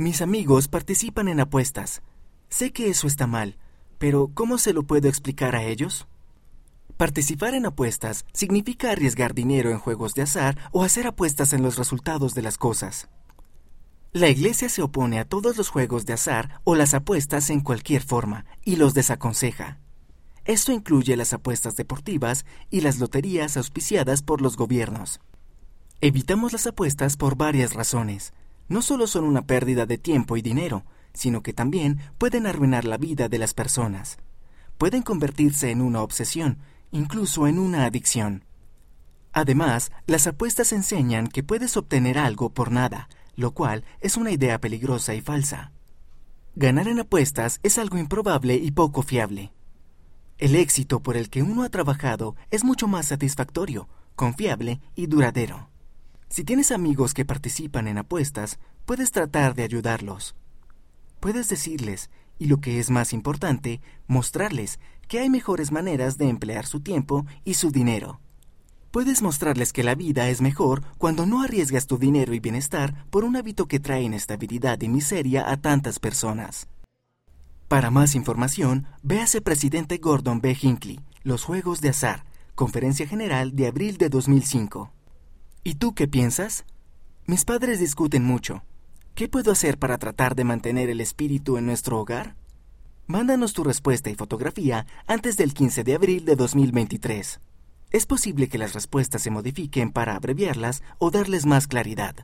Mis amigos participan en apuestas. Sé que eso está mal, pero ¿cómo se lo puedo explicar a ellos? Participar en apuestas significa arriesgar dinero en juegos de azar o hacer apuestas en los resultados de las cosas. La Iglesia se opone a todos los juegos de azar o las apuestas en cualquier forma y los desaconseja. Esto incluye las apuestas deportivas y las loterías auspiciadas por los gobiernos. Evitamos las apuestas por varias razones. No solo son una pérdida de tiempo y dinero, sino que también pueden arruinar la vida de las personas. Pueden convertirse en una obsesión incluso en una adicción. Además, las apuestas enseñan que puedes obtener algo por nada, lo cual es una idea peligrosa y falsa. Ganar en apuestas es algo improbable y poco fiable. El éxito por el que uno ha trabajado es mucho más satisfactorio, confiable y duradero. Si tienes amigos que participan en apuestas, puedes tratar de ayudarlos. Puedes decirles, y lo que es más importante, mostrarles que hay mejores maneras de emplear su tiempo y su dinero. Puedes mostrarles que la vida es mejor cuando no arriesgas tu dinero y bienestar por un hábito que trae inestabilidad y miseria a tantas personas. Para más información, véase Presidente Gordon B. Hinckley, Los Juegos de Azar, Conferencia General de abril de 2005. ¿Y tú qué piensas? Mis padres discuten mucho. ¿Qué puedo hacer para tratar de mantener el espíritu en nuestro hogar? Mándanos tu respuesta y fotografía antes del 15 de abril de 2023. Es posible que las respuestas se modifiquen para abreviarlas o darles más claridad.